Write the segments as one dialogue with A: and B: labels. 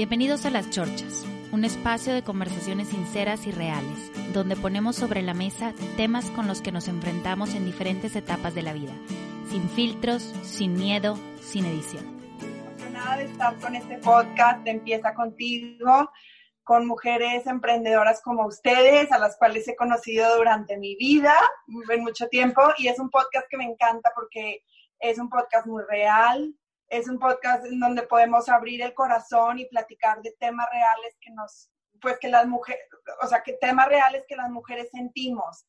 A: Bienvenidos a Las Chorchas, un espacio de conversaciones sinceras y reales, donde ponemos sobre la mesa temas con los que nos enfrentamos en diferentes etapas de la vida, sin filtros, sin miedo, sin edición.
B: Emocionada de estar con este podcast Empieza contigo, con mujeres emprendedoras como ustedes, a las cuales he conocido durante mi vida, en mucho tiempo, y es un podcast que me encanta porque es un podcast muy real, es un podcast en donde podemos abrir el corazón y platicar de temas reales que nos, pues que las mujeres, o sea, que temas reales que las mujeres sentimos,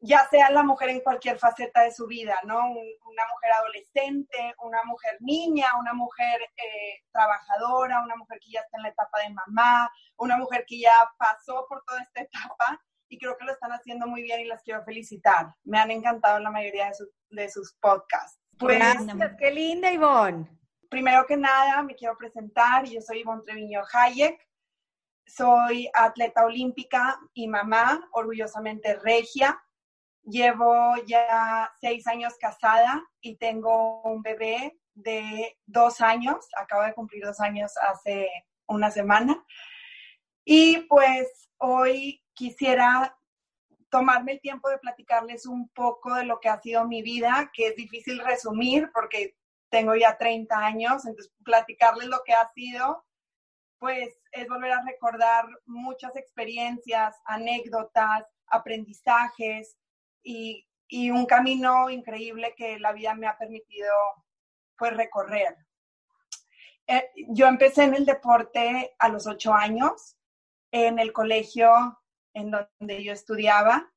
B: ya sea la mujer en cualquier faceta de su vida, ¿no? una mujer adolescente, una mujer niña, una mujer eh, trabajadora, una mujer que ya está en la etapa de mamá, una mujer que ya pasó por toda esta etapa y creo que lo están haciendo muy bien y las quiero felicitar. Me han encantado la mayoría de, de sus podcasts.
C: Pues, Gracias, qué linda Ivonne.
B: Primero que nada, me quiero presentar. Yo soy Ivonne Treviño Hayek. Soy atleta olímpica y mamá, orgullosamente regia. Llevo ya seis años casada y tengo un bebé de dos años. Acabo de cumplir dos años hace una semana. Y pues hoy quisiera tomarme el tiempo de platicarles un poco de lo que ha sido mi vida, que es difícil resumir porque tengo ya 30 años, entonces platicarles lo que ha sido, pues es volver a recordar muchas experiencias, anécdotas, aprendizajes y, y un camino increíble que la vida me ha permitido pues recorrer. Eh, yo empecé en el deporte a los ocho años, en el colegio en donde yo estudiaba.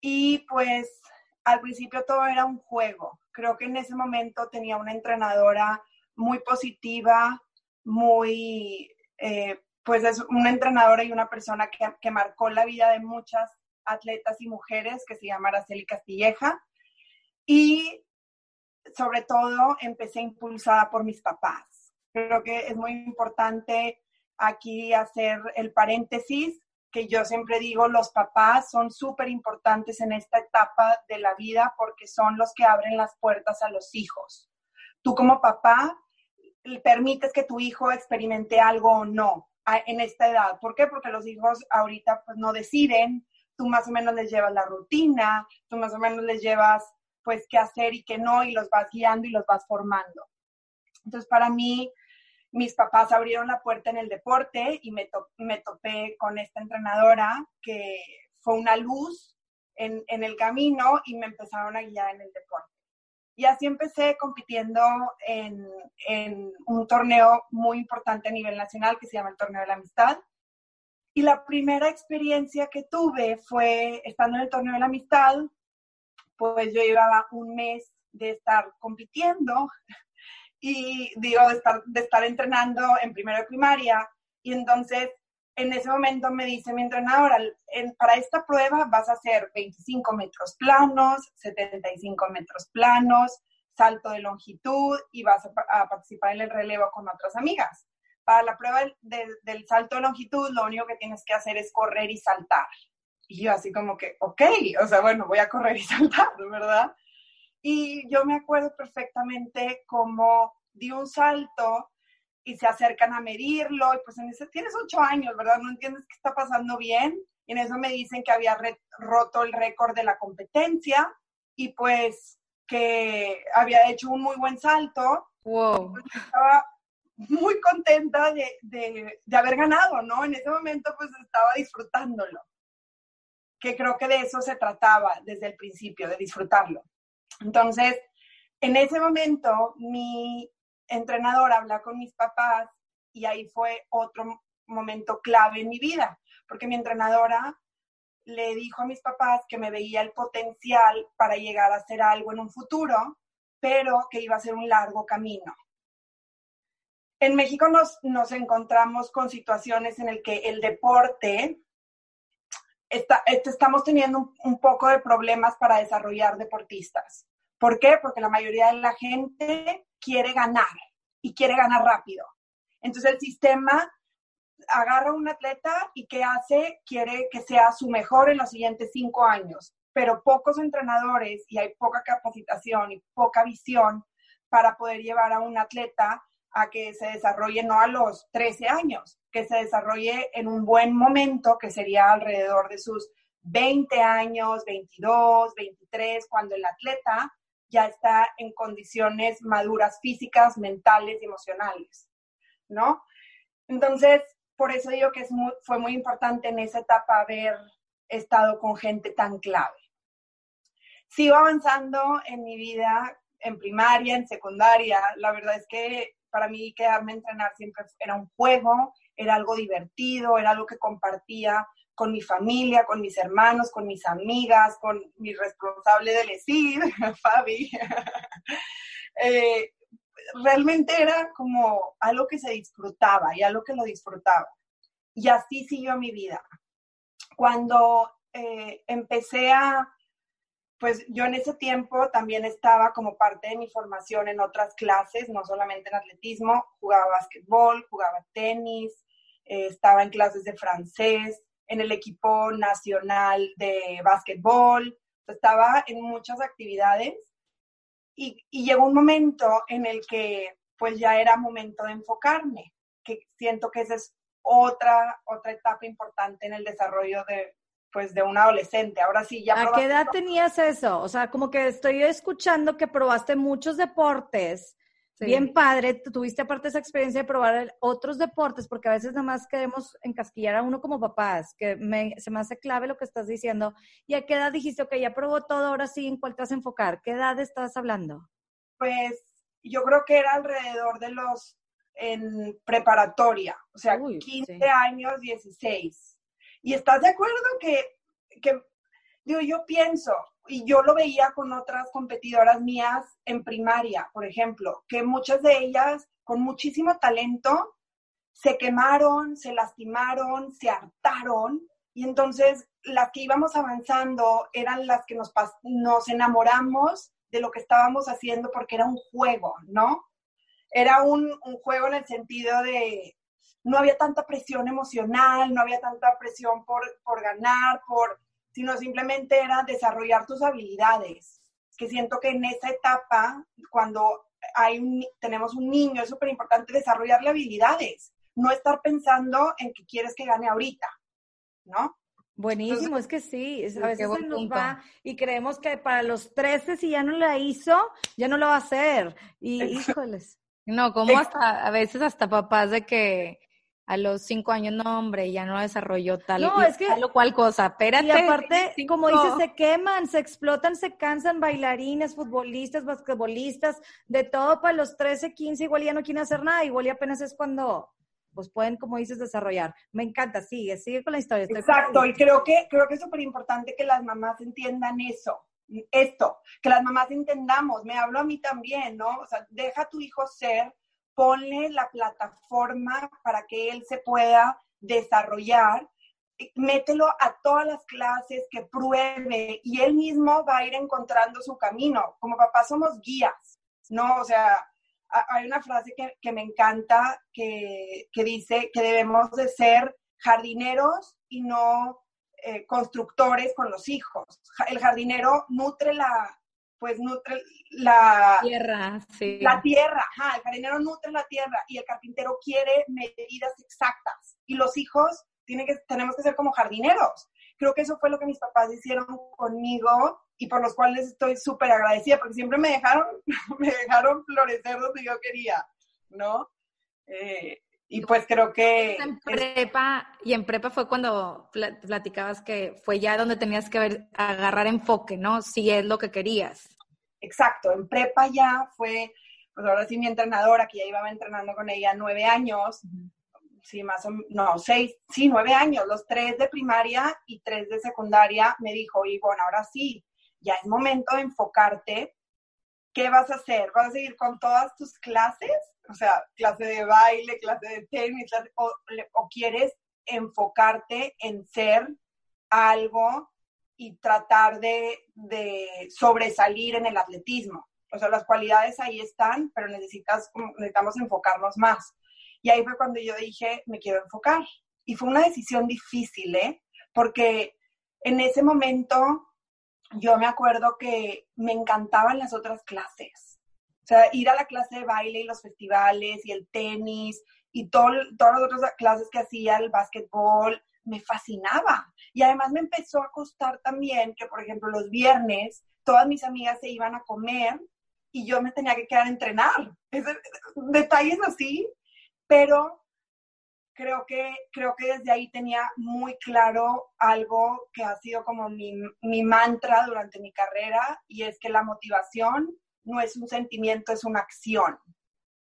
B: Y pues al principio todo era un juego. Creo que en ese momento tenía una entrenadora muy positiva, muy, eh, pues es una entrenadora y una persona que, que, marcó la vida de muchas atletas y mujeres, que se llama Araceli Castilleja. Y sobre todo empecé impulsada por mis papás. Creo que es muy importante aquí hacer el paréntesis que yo siempre digo, los papás son súper importantes en esta etapa de la vida porque son los que abren las puertas a los hijos. Tú como papá permites que tu hijo experimente algo o no en esta edad. ¿Por qué? Porque los hijos ahorita pues no deciden, tú más o menos les llevas la rutina, tú más o menos les llevas pues qué hacer y qué no y los vas guiando y los vas formando. Entonces para mí mis papás abrieron la puerta en el deporte y me, me topé con esta entrenadora que fue una luz en, en, el camino y me empezaron a guiar en el deporte. Y así empecé compitiendo en, en un torneo muy importante a nivel nacional que se llama el Torneo de la Amistad. Y la primera experiencia que tuve fue estando en el Torneo de la Amistad, pues yo llevaba un mes de estar compitiendo y digo, de estar, de estar entrenando en primero de primaria. Y entonces, en ese momento me dice mi entrenadora, en, para esta prueba vas a hacer 25 metros planos, 75 metros planos, salto de longitud y vas a, participar en el relevo con otras amigas. Para la prueba del, del salto de longitud, lo único que tienes que hacer es correr y saltar. Y yo así como que, ok, o sea, bueno, voy a correr y saltar, ¿verdad? Y yo me acuerdo perfectamente cómo di un salto y se acercan a medirlo y pues en ese tienes ocho años, ¿verdad? No entiendes qué está pasando bien. Y en eso me dicen que había roto el récord de la competencia y pues que había hecho un muy buen salto.
C: Wow.
B: Pues, estaba muy contenta de, de, de haber ganado, ¿no? En ese momento pues estaba disfrutándolo. Que creo que de eso se trataba desde el principio, de disfrutarlo. Entonces, en ese momento, mi entrenador habla con mis papás y ahí fue otro momento clave en mi vida, porque mi entrenadora le dijo a mis papás que me veía el potencial para llegar a hacer algo en un futuro, pero que iba a ser un largo camino. En México nos, nos encontramos con situaciones en el que el deporte, este, estamos teniendo un, un poco de problemas para desarrollar deportistas. ¿Por qué? Porque la mayoría de la gente quiere ganar y quiere ganar rápido. Entonces el sistema agarra a un atleta y ¿qué hace? Quiere que sea su mejor en los siguientes cinco años, pero pocos entrenadores y hay poca capacitación y poca visión para poder llevar a un atleta a que se desarrolle no a los 13 años, que se desarrolle en un buen momento, que sería alrededor de sus 20 años, 22, 23, cuando el atleta ya está en condiciones maduras físicas, mentales y emocionales, ¿no? Entonces, por eso digo que es fue muy importante en esa etapa haber estado con gente tan clave. Sigo avanzando en mi vida en primaria, en secundaria. La verdad es que para mí quedarme a entrenar siempre era un juego, era algo divertido, era algo que compartía con mi familia, con mis hermanos, con mis amigas, con mi responsable del ESID, Fabi. eh, realmente era como algo que se disfrutaba y algo que lo disfrutaba. Y así siguió mi vida. Cuando eh, empecé a, pues yo en ese tiempo también estaba como parte de mi formación en otras clases, no solamente en atletismo, jugaba básquetbol, jugaba tenis, eh, estaba en clases de francés, en el equipo nacional de básquetbol, estaba en muchas actividades y, llegó un momento en el que pues ya era momento de enfocarme, que siento que esa es otra, otra etapa importante en el desarrollo de, pues, de un adolescente. Ahora sí, ya...
C: ¿A qué edad tenías eso? O sea, como que estoy escuchando que probaste muchos deportes, Bien padre, tuviste aparte esa experiencia de probar otros deportes, porque a veces nada más queremos encasquillar a uno como papás, que se me hace clave lo que estás diciendo. ¿Y a qué edad dijiste, ok, ya probó todo, ahora sí, ¿en cuál te vas a enfocar? ¿Qué edad estás hablando?
B: Pues yo creo que era alrededor de los en preparatoria, o sea, 15 años, 16. ¿Y estás de acuerdo que, que, digo, yo pienso, y yo lo veía con otras competidoras mías en primaria, por ejemplo, que muchas de ellas con muchísimo talento se quemaron, se lastimaron, se hartaron y entonces las que íbamos avanzando eran las que nos, nos enamoramos de lo que estábamos haciendo porque era un juego, ¿no? Era un, juego en el sentido de no había tanta presión emocional, no había tanta presión por, por ganar, por sino simplemente era desarrollar tus habilidades. Que siento que en esa etapa, cuando hay un, tenemos un niño, es súper importante desarrollarle habilidades, no estar pensando en que quieres que gane ahorita, ¿no?
C: Buenísimo, es que sí, a veces se nos va y creemos que para los 13 si ya no la hizo, ya no lo va a hacer. Y híjoles.
A: No, como hasta, a veces hasta papás de que a los cinco años, no, hombre, ya no desarrolló tal, no, es que, tal o cual cosa. Espérate.
C: Y aparte, como dices, se queman, se explotan, se cansan bailarines, futbolistas, basquetbolistas, de todo para los 13, 15, igual ya no quieren hacer nada, igual ya apenas es cuando pues pueden, como dices, desarrollar. Me encanta, sigue, sigue con la historia.
B: Exacto, y creo que, creo que es súper importante que las mamás entiendan eso, esto, que las mamás entendamos, me hablo a mí también, ¿no? O sea, deja a tu hijo ser ponle la plataforma para que él se pueda desarrollar, mételo a todas las clases, que pruebe y él mismo va a ir encontrando su camino. Como papá somos guías, ¿no? O sea, hay una frase que, me encanta que, dice que debemos de ser jardineros y no eh, constructores con los hijos. El jardinero nutre la, pues nutre la
A: tierra, sí.
B: La tierra, ajá, el jardinero nutre la tierra y el carpintero quiere medidas exactas. Y los hijos tienen que, tenemos que ser como jardineros. Creo que eso fue lo que mis papás hicieron conmigo y por los cuales estoy súper agradecida, porque siempre me dejaron, me dejaron florecer donde yo quería, ¿no? Eh, y pues creo que...
A: En prepa, y en prepa fue cuando platicabas que fue ya donde tenías que ver, agarrar enfoque, ¿no? Si es lo que querías.
B: Exacto, en prepa ya fue, pues ahora sí mi entrenadora, que ya iba entrenando con ella nueve años, sí, más o menos, no, seis, sí, nueve años, los tres de primaria y tres de secundaria, me dijo, y bueno, ahora sí, ya es momento de enfocarte. ¿Qué vas a hacer? ¿Vas a seguir con todas tus clases? O sea, clase de baile, clase de tenis, o, o quieres enfocarte en ser algo y tratar de, de, sobresalir en el atletismo. O sea, las cualidades ahí están, pero necesitas, necesitamos enfocarnos más. Y ahí fue cuando yo dije, me quiero enfocar. Y fue una decisión difícil, ¿eh? Porque en ese momento yo me acuerdo que me encantaban las otras clases. O sea, ir a la clase de baile y los festivales y el tenis y todo, todas las otras clases que hacía, el básquetbol, me fascinaba. Y además me empezó a costar también que, por ejemplo, los viernes todas mis amigas se iban a comer y yo me tenía que quedar a entrenar. detalles así, pero creo que, creo que desde ahí tenía muy claro algo que ha sido como mi, mi mantra durante mi carrera y es que la motivación no es un sentimiento, es una acción.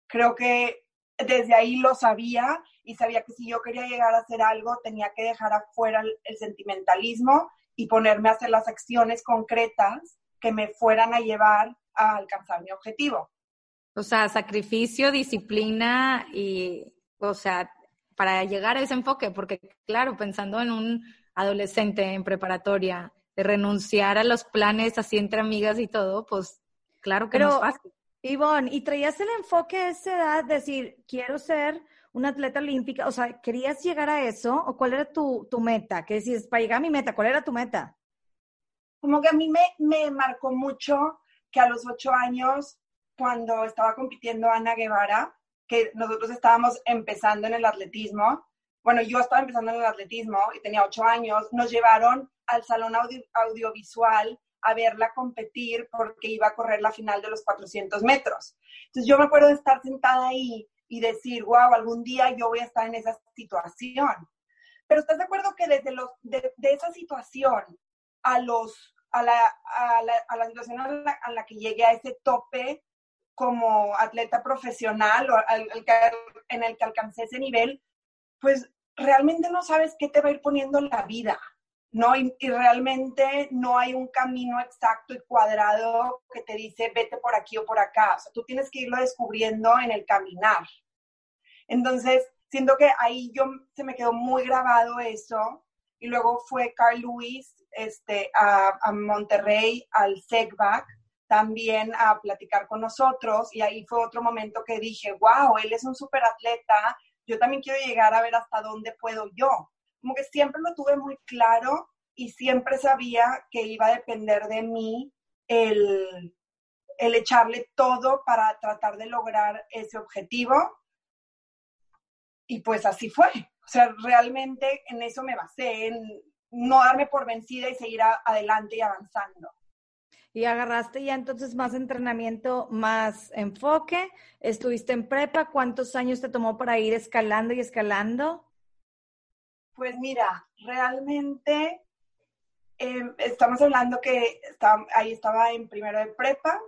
B: Creo que desde ahí lo sabía y sabía que si yo quería llegar a hacer algo, tenía que dejar afuera el, sentimentalismo y ponerme a hacer las acciones concretas que me fueran a llevar a alcanzar mi objetivo.
C: O sea, sacrificio, disciplina y, o sea, para llegar a ese enfoque, porque claro, pensando en un adolescente en preparatoria, de renunciar a los planes así entre amigas y todo, pues claro que no es fácil. Ivonne, ¿y traías el enfoque a esa edad, decir, quiero ser una atleta olímpica? O sea, ¿querías llegar a eso? ¿O cuál era tu, tu meta? ¿Qué decís, para llegar a mi meta, cuál era tu meta?
B: Como que a mí me, me marcó mucho que a los ocho años, cuando estaba compitiendo Ana Guevara, que nosotros estábamos empezando en el atletismo, bueno, yo estaba empezando en el atletismo y tenía ocho años, nos llevaron al salón audiovisual a verla competir porque iba a correr la final de los 400 metros. Entonces yo me acuerdo de estar sentada ahí y decir, wow, algún día yo voy a estar en esa situación. Pero ¿estás de acuerdo que desde los, de, esa situación a, los, a, la, a, la, a la situación a la, que llegué a ese tope como atleta profesional o en el que alcancé ese nivel, pues realmente no sabes qué te va a ir poniendo la vida. ¿no? Y, realmente no hay un camino exacto y cuadrado que te dice vete por aquí o por acá. O sea, tú tienes que irlo descubriendo en el caminar. Entonces, siento que ahí yo se me quedó muy grabado eso. Y luego fue Carl Lewis este, a, a Monterrey, al SECBAC, también a platicar con nosotros. Y ahí fue otro momento que dije, wow, él es un súper atleta. Yo también quiero llegar a ver hasta dónde puedo yo como que siempre lo tuve muy claro y siempre sabía que iba a depender de mí el, el echarle todo para tratar de lograr ese objetivo. Y pues así fue. O sea, realmente en eso me basé, en no darme por vencida y seguir adelante y avanzando.
C: Y agarraste ya entonces más entrenamiento, más enfoque. Estuviste en prepa. ¿Cuántos años te tomó para ir escalando y escalando?
B: Pues mira, realmente em, estamos hablando que ahí estaba en primero de prepa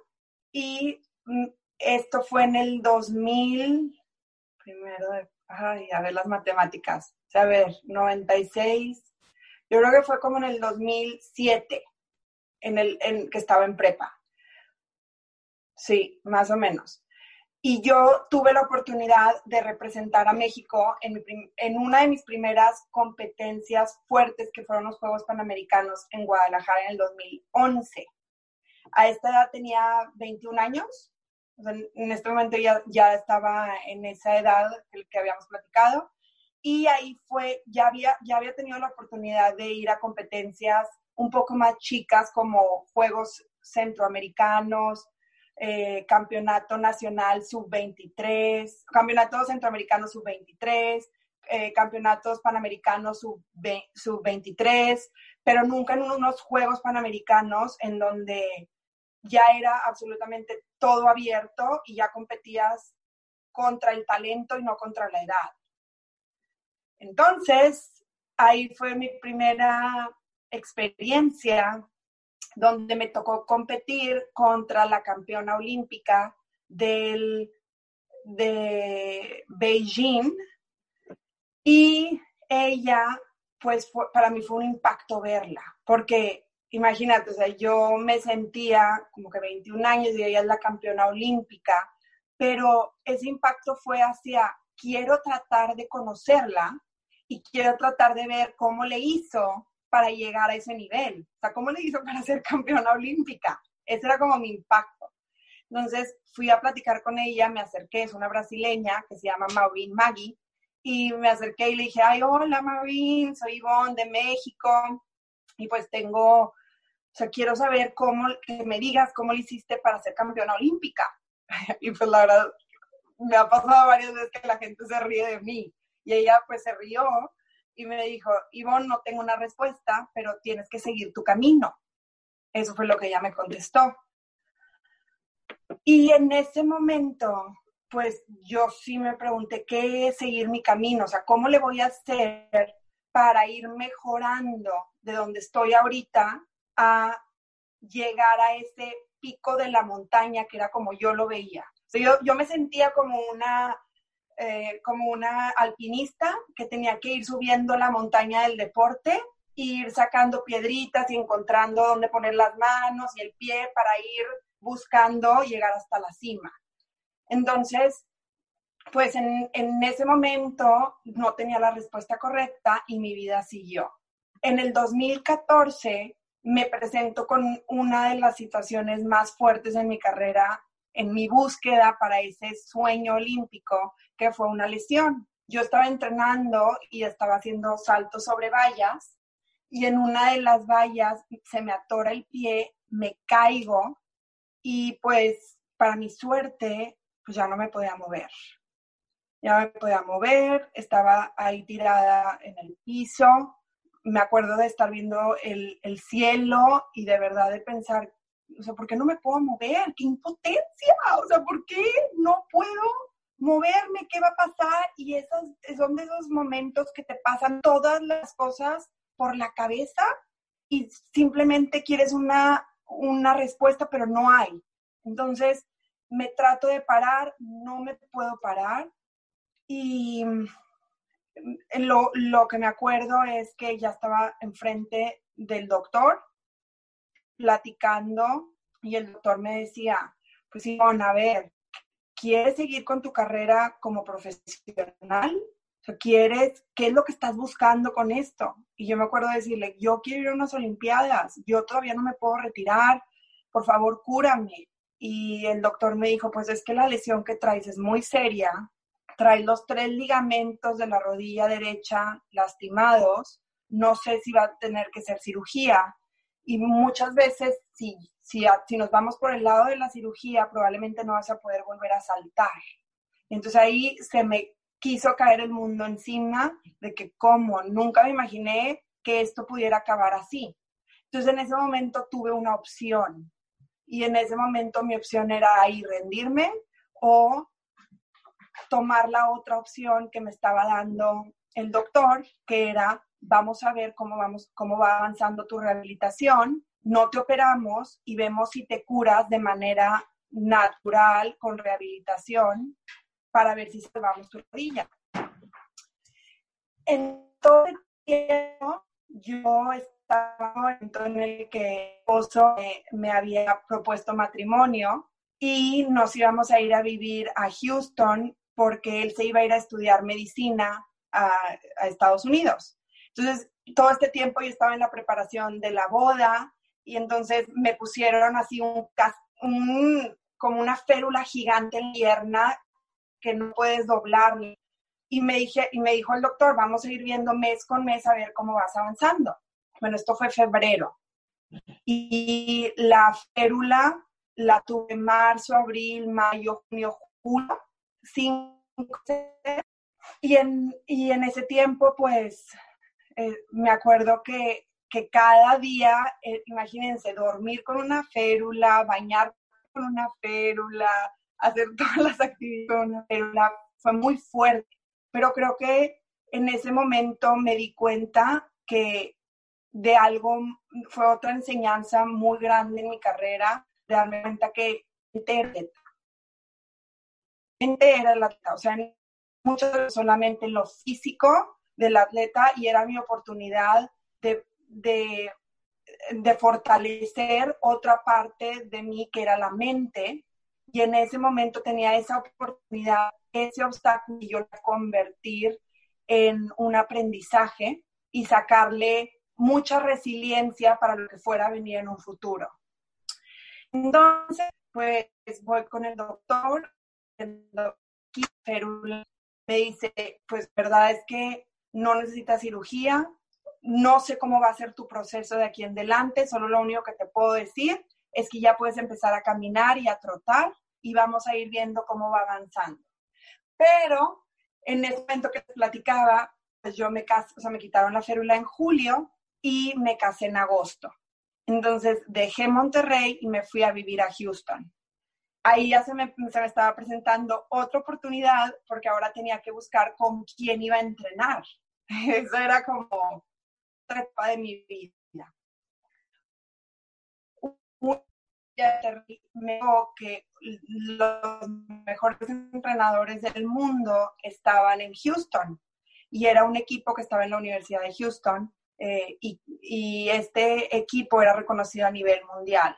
B: y mm, esto fue en el 2000, primero de, a ver las matemáticas, a ver, 96, yo creo que fue como en el 2007, en el que estaba en prepa. Sí, más o menos. Y yo tuve la oportunidad de representar a México en, en, una de mis primeras competencias fuertes, que fueron los Juegos Panamericanos en Guadalajara en el 2011. A esta edad tenía 21 años. en este momento ya, ya estaba en esa edad que, que habíamos platicado. Y ahí fue, ya había, ya había tenido la oportunidad de ir a competencias un poco más chicas como Juegos Centroamericanos, eh, campeonato nacional sub-23, campeonato centroamericano sub-23, eh, campeonatos panamericanos sub-23, pero nunca en unos Juegos Panamericanos en donde ya era absolutamente todo abierto y ya competías contra el talento y no contra la edad. Entonces, ahí fue mi primera experiencia donde me tocó competir contra la campeona olímpica del, de Beijing, Y ella, pues para mí fue un impacto verla, porque imagínate, o sea, yo me sentía como que 21 años y ella es la campeona olímpica, pero ese impacto fue hacia, quiero tratar de conocerla y quiero tratar de ver cómo le hizo para llegar a ese nivel, o sea, cómo le hizo para ser campeona olímpica. Ese era como mi impacto. Entonces fui a platicar con ella, me acerqué, es una brasileña que se llama Maureen Maggie, y me acerqué y le dije, ay, hola Maureen, soy Ivonne de México, y pues tengo, o sea, quiero saber cómo, que me digas cómo le hiciste para ser campeona olímpica. y pues la verdad, me ha pasado varias veces que la gente se ríe de mí, y ella pues se rió y me dijo, Ivonne, no tengo una respuesta, pero tienes que seguir tu camino. Eso fue lo que ella me contestó. Y en ese momento, pues yo sí me pregunté qué es seguir mi camino, o sea, cómo le voy a hacer para ir mejorando de donde estoy ahorita a llegar a ese pico de la montaña que era como yo lo veía. yo, yo me sentía como una, eh, como una alpinista que tenía que ir subiendo la montaña del deporte, ir sacando piedritas y encontrando dónde poner las manos y el pie para ir buscando llegar hasta la cima. Entonces, pues en, ese momento no tenía la respuesta correcta y mi vida siguió. En el 2014 me presento con una de las situaciones más fuertes en mi carrera, en mi búsqueda para ese sueño olímpico, fue una lesión. Yo estaba entrenando y estaba haciendo saltos sobre vallas y en una de las vallas se me atora el pie, me caigo y pues para mi suerte, pues ya no me podía mover. Ya me podía mover, estaba ahí tirada en el piso. Me acuerdo de estar viendo el, el cielo y de verdad de pensar, o sea, ¿por qué no me puedo mover? ¡Qué impotencia! O sea, ¿por qué no puedo moverme? ¿Qué va a pasar? Y esos son de esos momentos que te pasan todas las cosas por la cabeza y simplemente quieres una una respuesta, pero no hay. Entonces, me trato de parar, no me puedo parar. Y mm, lo, lo que me acuerdo es que ya estaba enfrente del doctor platicando y el doctor me decía, pues Ivonne, a ver, ¿quieres seguir con tu carrera como profesional? ¿quieres? ¿Qué es lo que estás buscando con esto? Y yo me acuerdo de decirle, yo quiero ir a unas Olimpiadas, yo todavía no me puedo retirar, por favor, cúrame. Y el doctor me dijo, pues es que la lesión que traes es muy seria, traes los tres ligamentos de la rodilla derecha lastimados, no sé si va a tener que ser cirugía. Y muchas veces, si, si, si nos vamos por el lado de la cirugía, probablemente no vas a poder volver a saltar. Entonces ahí se me quiso caer el mundo encima de que como nunca me imaginé que esto pudiera acabar así. Entonces en ese momento tuve una opción y en ese momento mi opción era ahí rendirme o tomar la otra opción que me estaba dando el doctor, que era vamos a ver cómo vamos cómo va avanzando tu rehabilitación, no te operamos y vemos si te curas de manera natural con rehabilitación para ver si salvamos tu rodilla. En todo el tiempo, yo estaba en el que esposo me, había propuesto matrimonio y nos íbamos a ir a vivir a Houston porque él se iba a ir a estudiar medicina a, Estados Unidos. Entonces, todo este tiempo yo estaba en la preparación de la boda y entonces me pusieron así un, como una férula gigante en la pierna que no puedes doblar. Y me, dije, y me dijo el doctor, vamos a ir viendo mes con mes a ver cómo vas avanzando. Bueno, esto fue febrero. Y la férula la tuve en marzo, abril, mayo, junio, julio, y en, y en ese tiempo, pues, eh, me acuerdo que, que cada día, eh, imagínense, dormir con una férula, bañar con una férula, hacer todas las actividades, pero fue muy fuerte. Pero creo que en ese momento me di cuenta que de algo fue otra enseñanza muy grande en mi carrera, de darme cuenta que era la, o sea, mucho solamente lo físico del atleta y era mi oportunidad de, de, fortalecer otra parte de mí que era la mente y en ese momento tenía esa oportunidad, ese obstáculo y yo la convertir en un aprendizaje y sacarle mucha resiliencia para lo que fuera a venir en un futuro. Entonces, pues voy con el doctor, el doctor me dice, pues verdad es que no necesitas cirugía, no sé cómo va a ser tu proceso de aquí en adelante, solo lo único que te puedo decir es que ya puedes empezar a caminar y a trotar y vamos a ir viendo cómo va avanzando. Pero en ese momento que te platicaba, pues yo me quitaron la férula en julio y me casé en agosto. Entonces dejé Monterrey y me fui a vivir a Houston. Ahí ya se me, se me estaba presentando otra oportunidad porque ahora tenía que buscar con quién iba a entrenar. Eso era como trepa de mi vida me que los mejores entrenadores del mundo estaban en Houston y era un equipo que estaba en la Universidad de Houston eh, y, y, este equipo era reconocido a nivel mundial.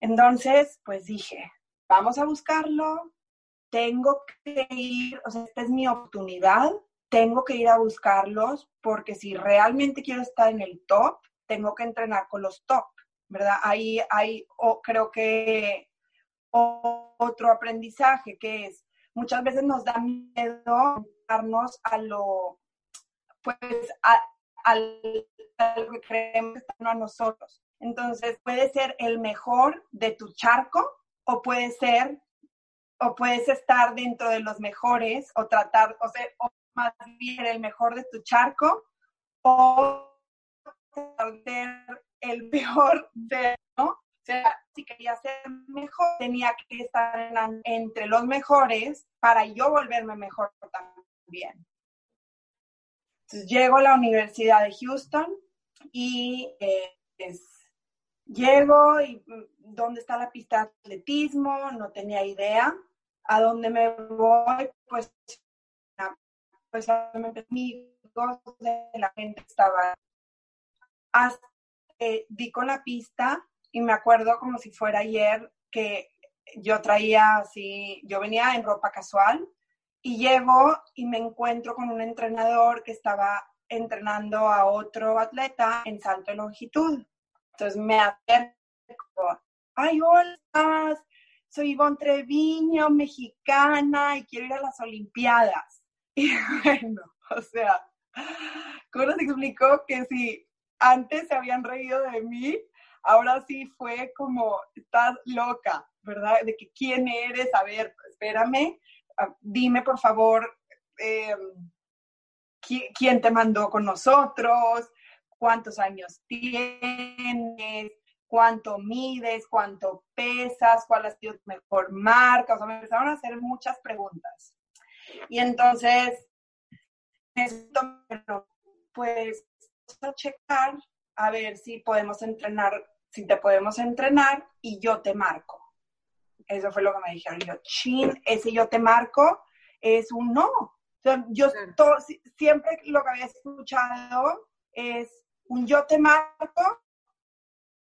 B: Entonces, pues dije, vamos a buscarlo, tengo que ir, o sea, esta es mi oportunidad, tengo que ir a buscarlos porque si realmente quiero estar en el top, tengo que entrenar con los top. ¿verdad? Ahí hay, creo que otro aprendizaje que es, muchas veces nos da miedo darnos a lo, pues, a, lo que creemos a nosotros. Entonces, puede ser el mejor de tu charco o puede ser, o puedes estar dentro de los mejores o tratar, o sea, o más bien el mejor de tu charco o el peor de, ¿no? Si quería ser mejor, tenía que estar entre los mejores para yo volverme mejor también. Entonces llego a la Universidad de Houston y eh, llego y mm, dónde está la pista de atletismo, no tenía idea. A dónde me voy, pues, pues amigos de la gente estaban hasta di con la pista y me acuerdo como si fuera ayer que yo traía así, yo venía en ropa casual y llego y me encuentro con un entrenador que estaba entrenando a otro atleta en salto de longitud. Entonces me acerco, ay, hola, soy Ivonne Treviño, mexicana, y quiero ir a las Olimpiadas. Y bueno, o sea, ¿cómo se explicó que si antes se habían reído de mí, ahora sí fue como, estás loca, ¿verdad? De que quién eres, a ver, espérame, ah, dime por favor em, quién te mandó con nosotros, cuántos años tienes, cuánto mides, cuánto pesas, cuál ha sido tu mejor marca, o sea, me empezaron a hacer muchas preguntas. Y entonces, pues a checar a ver si podemos entrenar, si te podemos entrenar y yo te marco. Eso fue lo que me dijeron. Yo, chin, ese yo te marco es un no. yo siempre lo que había escuchado es un yo te marco,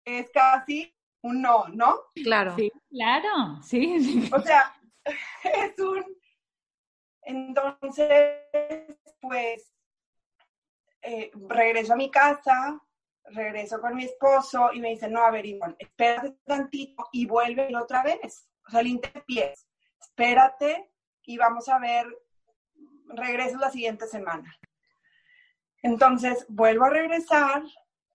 B: es casi un no, ¿no?
C: Claro.
A: Sí, claro, sí.
B: O sea, es un... Entonces, pues eh, regreso a mi casa, regreso con mi esposo y me dice, no, a ver, Ivonne, espérate tantito y vuelve otra vez. O sea, el pies, espérate y vamos a ver, regreso la siguiente semana. Entonces, vuelvo a regresar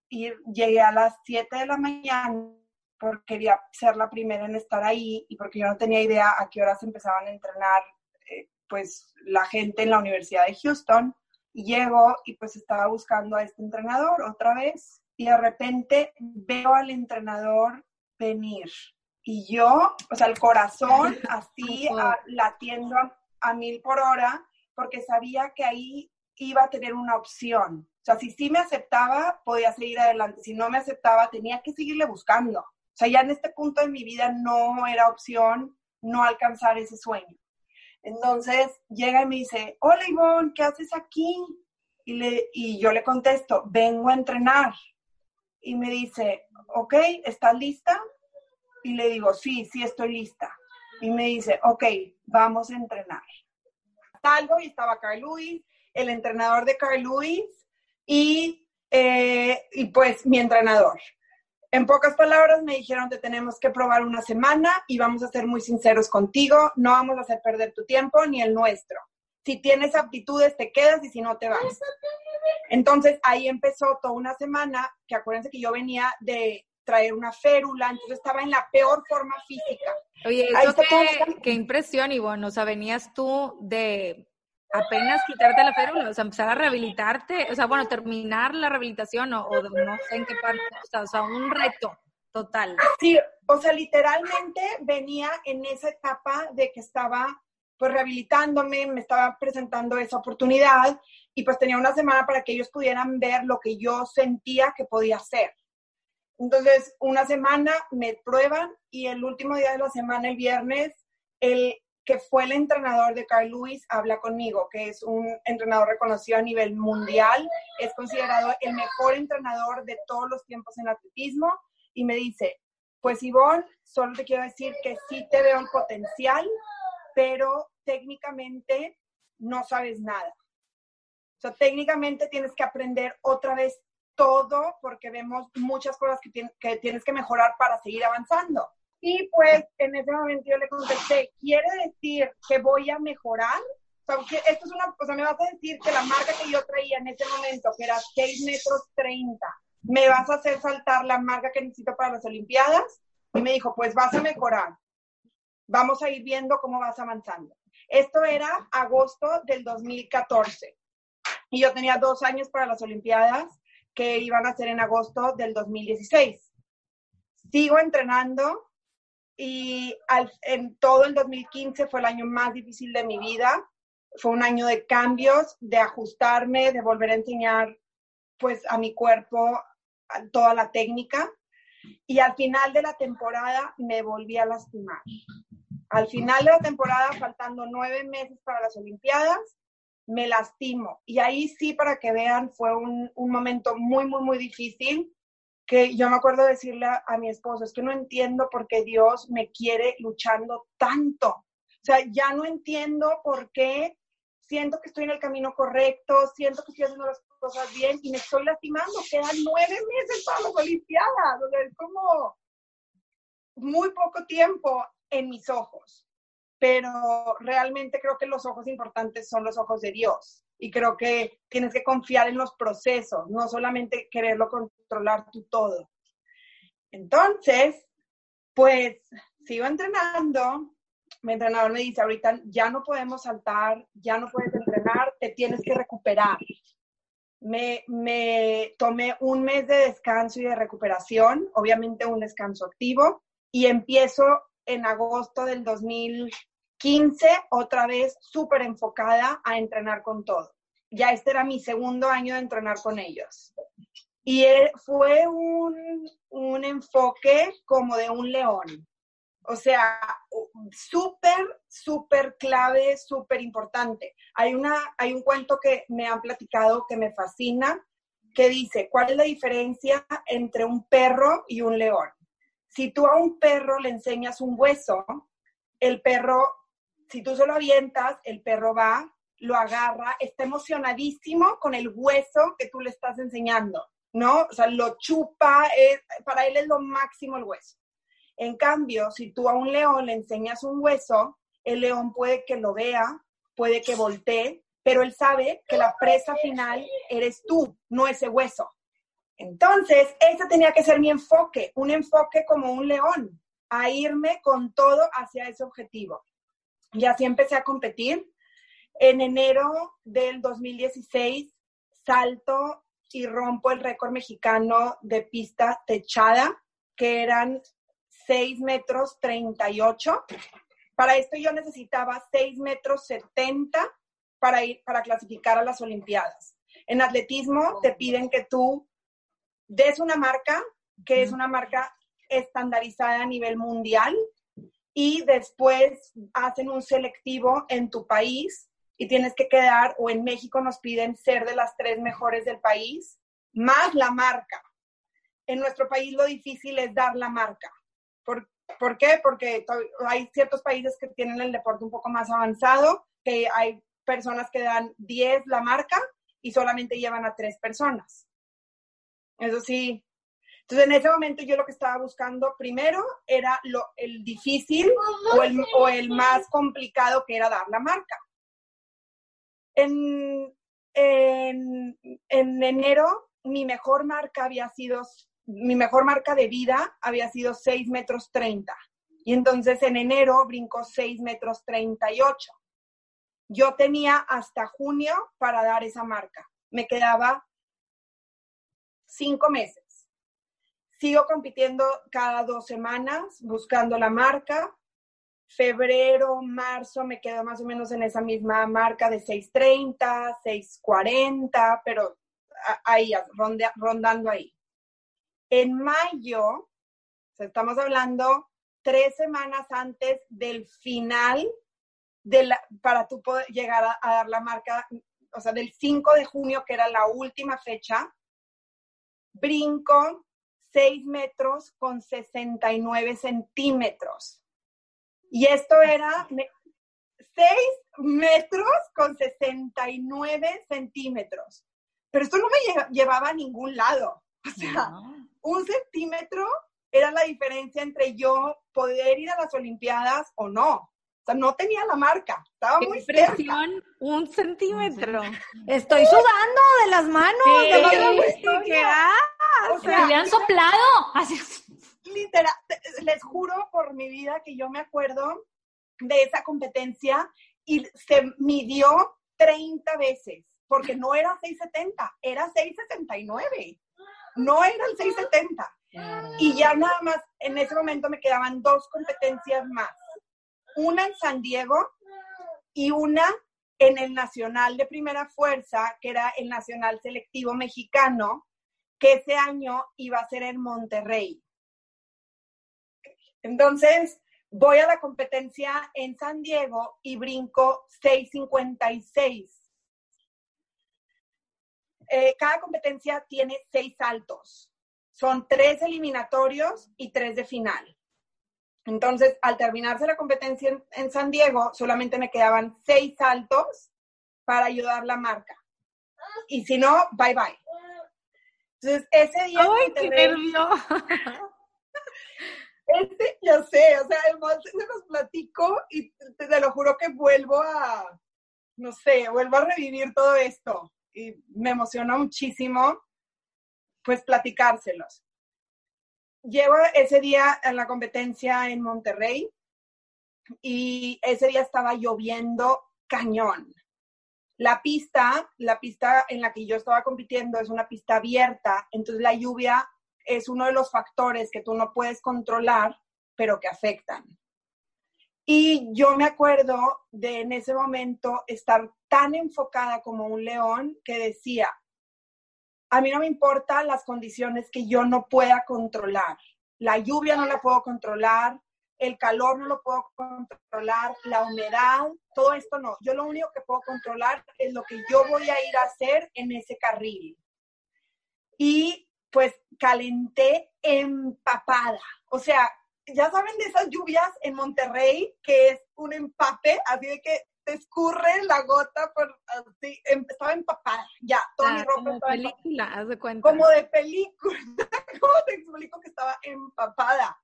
B: y llegué a las 7 de la mañana porque quería ser la primera en estar ahí y porque yo no tenía idea a qué horas empezaban a entrenar pues la gente en la Universidad de Houston. Y llego y pues estaba buscando a este entrenador otra vez y de repente veo al entrenador venir. Y yo, o sea, el corazón así latiendo a, mil por hora porque sabía que ahí iba a tener una opción. O sea, si sí me aceptaba, podía seguir adelante. Si no me aceptaba, tenía que seguirle buscando. O sea, ya en este punto de mi vida no era opción no alcanzar ese sueño. Entonces llega y me dice, hola Ivonne, ¿qué haces aquí? Y, le, y yo le contesto, vengo a entrenar. Y me dice, ok, ¿estás lista? Y le digo, sí, sí estoy lista. Y me dice, ok, vamos a entrenar. Salgo y estaba Carl Luis, el entrenador de Carl Luis y, eh, y pues mi entrenador. En pocas palabras me dijeron que tenemos que probar una semana y vamos a ser muy sinceros contigo, no vamos a hacer perder tu tiempo ni el nuestro. Si tienes aptitudes te quedas y si no te vas. Entonces ahí empezó toda una semana, que acuérdense que yo venía de traer una férula, entonces estaba en la peor forma física.
C: Oye, eso qué, qué, impresión, Ivonne, o sea, venías tú de apenas quitarte la férula, o sea, empezar a rehabilitarte, o sea, bueno, terminar la rehabilitación o, o no sé en qué parte, o sea, o sea, un reto total.
B: Sí, o sea, literalmente venía en esa etapa de que estaba pues rehabilitándome, me estaba presentando esa oportunidad y pues tenía una semana para que ellos pudieran ver lo que yo sentía que podía hacer. Entonces, una semana me prueban y el último día de la semana, el viernes, el que fue el entrenador de Carl Lewis, habla conmigo, que es un entrenador reconocido a nivel mundial, es considerado el mejor entrenador de todos los tiempos en atletismo, y me dice, pues Ivonne, solo te quiero decir que sí te veo el potencial, pero técnicamente no sabes nada. O sea, técnicamente tienes que aprender otra vez todo porque vemos muchas cosas que, que tienes que mejorar para seguir avanzando. Y pues en ese momento yo le contesté, ¿quiere decir que voy a mejorar? O sea, esto es una, o sea, me vas a decir que la marca que yo traía en ese momento, que era 6 metros 30, me vas a hacer saltar la marca que necesito para las Olimpiadas. Y me dijo, pues vas a mejorar. Vamos a ir viendo cómo vas avanzando. Esto era agosto del 2014. Y yo tenía dos años para las Olimpiadas que iban a ser en agosto del 2016. Sigo entrenando, y en todo el 2015 fue el año más difícil de mi vida. Fue un año de cambios, de ajustarme, de volver a enseñar pues a mi cuerpo toda la técnica. Y al final de la temporada me volví a lastimar. Al final de la temporada, faltando nueve meses para las Olimpiadas, me lastimo. Y ahí sí, para que vean, fue un, un momento muy, muy, muy difícil que yo me acuerdo decirle a, mi esposo, es que no entiendo por qué Dios me quiere luchando tanto. O sea, ya no entiendo por qué siento que estoy en el camino correcto, siento que estoy haciendo las cosas bien y me estoy lastimando. Quedan nueve meses para las Olimpiadas. O es como muy poco tiempo en mis ojos. Pero realmente creo que los ojos importantes son los ojos de Dios y creo que tienes que confiar en los procesos, no solamente quererlo controlar tú todo. Entonces, pues sigo entrenando. Mi entrenador me dice, ahorita ya no podemos saltar, ya no puedes entrenar, te tienes que recuperar. Me, me tomé un mes de descanso y de recuperación, obviamente un descanso activo, y empiezo en agosto del 2000, 15, otra vez súper enfocada a entrenar con todo. Ya este era mi segundo año de entrenar con ellos. Y fue un, un enfoque como de un león. O sea, súper, súper clave, súper importante. Hay, hay un cuento que me han platicado que me fascina, que dice, ¿cuál es la diferencia entre un perro y un león? Si tú a un perro le enseñas un hueso, el perro si tú se lo avientas, el perro va, lo agarra, está emocionadísimo con el hueso que tú le estás enseñando, ¿no? O sea, lo chupa, para él es lo máximo el hueso. En cambio, si tú a un león le enseñas un hueso, el león puede que lo vea, puede que voltee, pero él sabe que la presa final eres tú, no ese hueso. Entonces, ese tenía que ser mi enfoque, un enfoque como un león, a irme con todo hacia ese objetivo. Y así empecé a competir. En enero del 2016 salto y rompo el récord mexicano de pista techada, que eran 6 metros 38. Para esto yo necesitaba 6 metros 70 para, ir, para clasificar a las Olimpiadas. En atletismo te piden que tú des una marca, que es una marca estandarizada a nivel mundial, y después hacen un selectivo en tu país y tienes que quedar, o en México nos piden ser de las tres mejores del país, más la marca. En nuestro país lo difícil es dar la marca. ¿Por, ¿por qué? Porque hay ciertos países que tienen el deporte un poco más avanzado, que hay personas que dan 10 la marca y solamente llevan a tres personas. Eso sí. Entonces, en ese momento yo lo que estaba buscando primero era lo, el difícil o el, o el más complicado que era dar la marca. En, en, en, enero, mi mejor marca había sido, mi mejor marca de vida había sido 6 metros 30. Y entonces en enero brincó 6 metros 38. Yo tenía hasta junio para dar esa marca. Me quedaba cinco meses. Sigo compitiendo cada dos semanas, buscando la marca. Febrero, marzo me quedo más o menos en esa misma marca de 6.30, 6.40, pero ahí, rondando ahí. En mayo, estamos hablando tres semanas antes del final para tú poder llegar a, dar la marca, o sea, del 5 de junio, que era la última fecha, brinco 6 metros con 69 centímetros. Y esto era 6 metros con 69 centímetros. Pero esto no me llevaba a ningún lado. O sea, un centímetro era la diferencia entre yo poder ir a las Olimpiadas o no. O sea, no tenía la marca, estaba muy presión,
C: un centímetro. Estoy sudando de las manos.
A: Sí, ¿Qué o sea, le han soplado. Así.
B: Literal, les juro por mi vida que yo me acuerdo de esa competencia y se midió 30 veces, porque no era 670, era 669. No era el 670. Y ya nada más, en ese momento me quedaban dos competencias más una en San Diego y una en el Nacional de Primera Fuerza, que era el Nacional Selectivo Mexicano, que ese año iba a ser en Monterrey. Entonces, voy a la competencia en San Diego y brinco 656. Eh, cada competencia tiene seis saltos. Son tres eliminatorios y tres de final. Entonces, al terminarse la competencia en, San Diego, solamente me quedaban seis saltos para ayudar la marca. Y si no, bye bye. Entonces, ese día...
C: ¡Ay, qué nervio!
B: Este, ya sé, o sea, además se los platico y te, lo juro que vuelvo a, no sé, vuelvo a revivir todo esto. Y me emociona muchísimo, pues, platicárselos llego ese día en la competencia en Monterrey y ese día estaba lloviendo cañón. La pista, la pista en la que yo estaba compitiendo es una pista abierta, entonces la lluvia es uno de los factores que tú no puedes controlar, pero que afectan. Y yo me acuerdo de en ese momento estar tan enfocada como un león que decía, a mí no me importan las condiciones que yo no pueda controlar. La lluvia no la puedo controlar, el calor no lo puedo controlar, la humedad, todo esto no. Yo lo único que puedo controlar es lo que yo voy a ir a hacer en ese carril. Y pues calenté empapada. O sea, ya saben de esas lluvias en Monterrey, que es un empape, así de que te escurre la gota por así, em, estaba empapada, ya, toda mi ah, ropa
C: como
B: estaba
C: película, haz de cuenta.
B: Como de película, ¿cómo te explico que estaba empapada?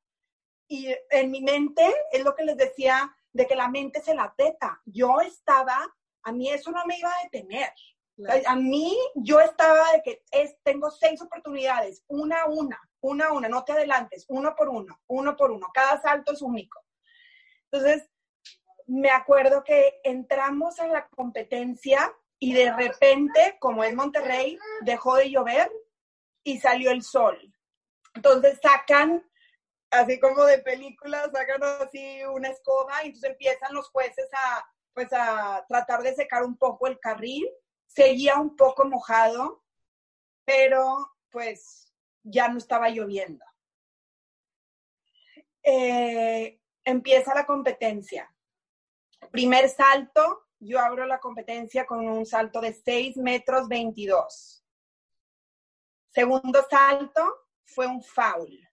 B: Y en mi mente, es lo que les decía, de que la mente se la teta. Yo estaba, a mí eso no me iba a detener. a mí, yo estaba de que es, tengo seis oportunidades, una a una, una a una, no te adelantes, uno por uno, uno por uno, cada salto es único. Entonces, me acuerdo que entramos en la competencia y de repente, como es Monterrey, dejó de llover y salió el sol. Entonces sacan, así como de película, sacan así una escoba y entonces empiezan los jueces a, pues a tratar de secar un poco el carril. Seguía un poco mojado, pero pues ya no estaba lloviendo. Eh, empieza la competencia. Primer salto, yo abro la competencia con un salto de 6 metros 22. Segundo salto fue un foul.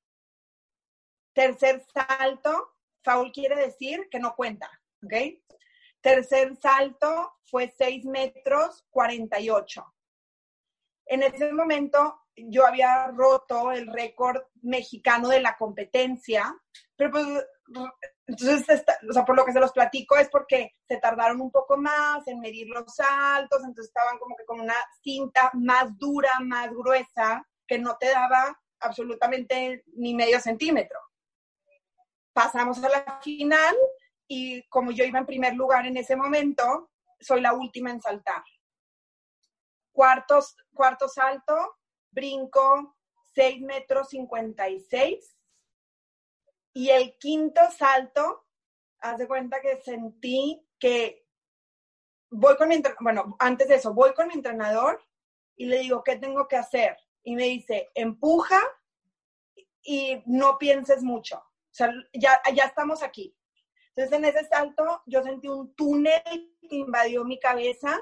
B: Tercer salto, foul quiere decir que no cuenta, ¿ok? Tercer salto fue 6 metros 48. En ese momento yo había roto el récord mexicano de la competencia, pero pues, entonces, o sea, por lo que se los platico es porque se tardaron un poco más en medir los saltos, entonces estaban como que con una cinta más dura, más gruesa, que no te daba absolutamente ni medio centímetro. Pasamos a la final y como yo iba en primer lugar en ese momento, soy la última en saltar. Cuartos, cuarto salto, brinco 6 metros 56. Y el quinto salto, haz de cuenta que sentí que voy con mi, bueno, antes de eso, voy con mi entrenador y le digo, ¿qué tengo que hacer? Y me dice, empuja y no pienses mucho. Ya, ya estamos aquí. Entonces, en ese salto, yo sentí un túnel que invadió mi cabeza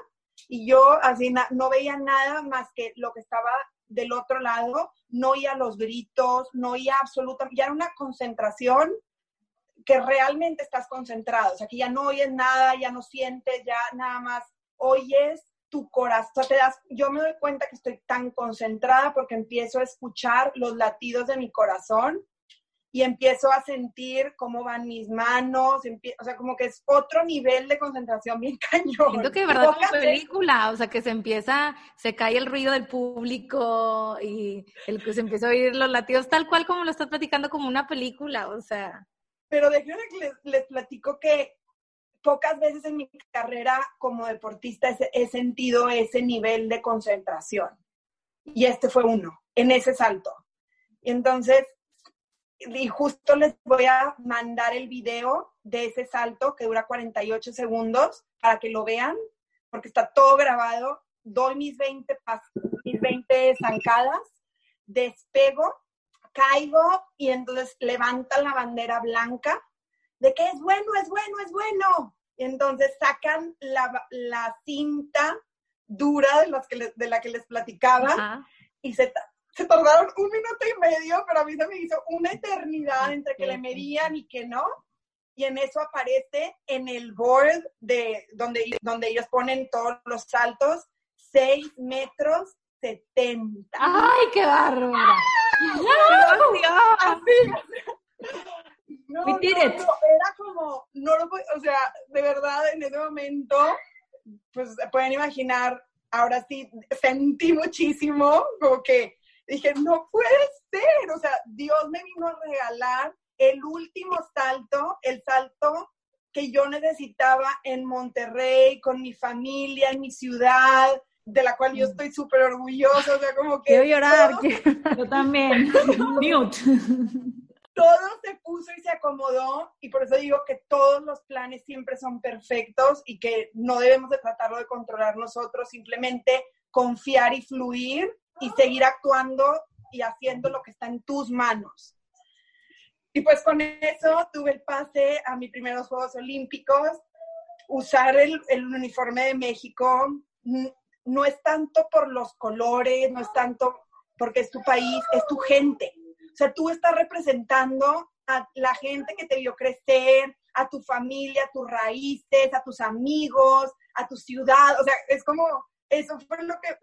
B: y yo así no veía nada más que lo que estaba del otro lado, no oía los gritos, no oía absolutamente, ya era una concentración que realmente estás concentrado, o sea, que ya no oyes nada, ya no sientes, ya nada más oyes tu corazón, te das, yo me doy cuenta que estoy tan concentrada porque empiezo a escuchar los latidos de mi corazón y empiezo a sentir cómo van mis manos, o sea, como que es otro nivel de concentración bien cañón.
C: Siento que de verdad es una película, o sea, que se empieza, se cae el ruido del público y el que se empieza a oír los latidos tal cual como lo estás platicando como una película, o sea.
B: Pero déjenme que les, les platico que pocas veces en mi carrera como deportista he sentido ese nivel de concentración. Y este fue uno, en ese salto. Y entonces y justo les voy a mandar el video de ese salto que dura 48 segundos para que lo vean, porque está todo grabado. Doy mis 20, mis 20 zancadas, despego, caigo y entonces levantan la bandera blanca de que es bueno, es bueno, es bueno. Y entonces sacan la, cinta dura de, las que de la que les platicaba y se, se tardaron un minuto y medio, pero a mí se me hizo una eternidad entre que le medían y que no. Y en eso aparece en el board de donde, donde ellos ponen todos los saltos, 6 metros 70.
C: ¡Ay, qué bárbara!
B: No, no, era como, no lo o sea, de verdad, en ese momento, pues pueden imaginar, ahora sí sentí muchísimo, como que Dije, no puede ser, o sea, Dios me vino a regalar el último salto, el salto que yo necesitaba en Monterrey, con mi familia, en mi ciudad, de la cual yo mm. estoy súper orgullosa, o sea, como que...
C: Quiero llorar, yo también,
B: Todo se puso y se acomodó, y por eso digo que todos los planes siempre son perfectos y que no debemos de tratarlo de controlar nosotros, simplemente confiar y fluir y seguir actuando y haciendo lo que está en tus manos. Y pues con eso tuve el pase a mis primeros Juegos Olímpicos. Usar el, el uniforme de México no es tanto por los colores, no es tanto porque es tu país, es tu gente. O sea, tú estás representando a la gente que te vio crecer, a tu familia, a tus raíces, a tus amigos, a tu ciudad. O sea, es como eso fue lo, que,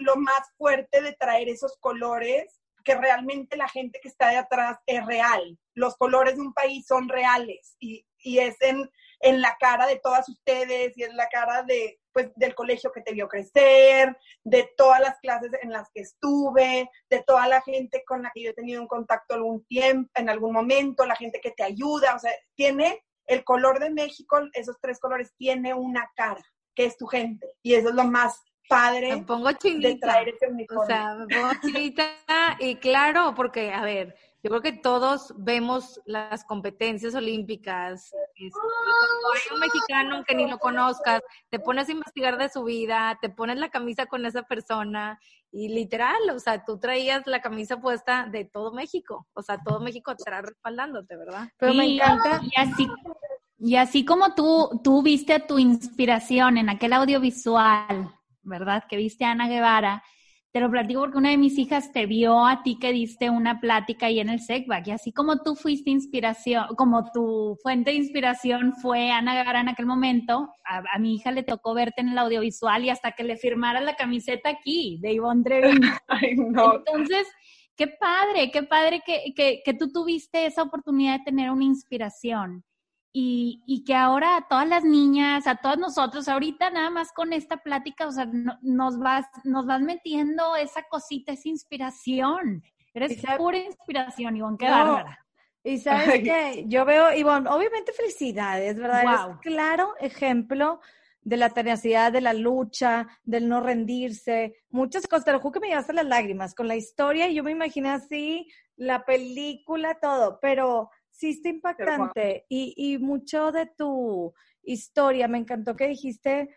B: lo, más fuerte de traer esos colores, que realmente la gente que está de atrás es real. Los colores de un país son reales y, y es en, en, la cara de todas ustedes y en la cara de, pues, del colegio que te vio crecer, de todas las clases en las que estuve, de toda la gente con la que yo he tenido un contacto algún tiempo, en algún momento, la gente que te ayuda, o sea, tiene el color de México, esos tres colores, tiene una cara, que es tu gente. Y eso es lo más padre
C: me pongo de
B: traer ese uniforme.
C: O sea, me pongo chinita y claro, porque, a ver, yo creo que todos vemos las competencias olímpicas
D: Este, cuando hay un mexicano que ni lo conozcas, te pones a investigar de su vida, te pones la camisa con esa persona y literal, o sea, tú traías la camisa puesta de todo México, o sea, todo México estará respaldándote, ¿verdad?
A: Pero me encanta. Y así, y así como tú, tú viste a tu inspiración en aquel audiovisual, ¿verdad? Que viste a Ana Guevara, te lo platico porque una de mis hijas te vio a ti que diste una plática ahí en el SECBAC y así como tú fuiste inspiración, como tu fuente de inspiración fue Ana Guevara en aquel momento, a, mi hija le tocó verte en el audiovisual y hasta que le firmara la camiseta aquí de Ivonne Treviño. Entonces, qué padre, qué padre que, que, que tú tuviste esa oportunidad de tener una inspiración y, y, que ahora a todas las niñas, a todos nosotros, ahorita nada más con esta plática, o sea, nos, vas, nos vas metiendo esa cosita, esa inspiración. Eres pura inspiración, Ivonne, qué bárbara.
C: Y sabes que yo veo, Ivonne, obviamente felicidades, ¿verdad? Wow. claro ejemplo de la tenacidad, de la lucha, del no rendirse, muchas cosas. Te lo juro que me llevaste las lágrimas con la historia y yo me imaginé así, la película, todo, pero sí está impactante. Y, y mucho de tu historia, me encantó que dijiste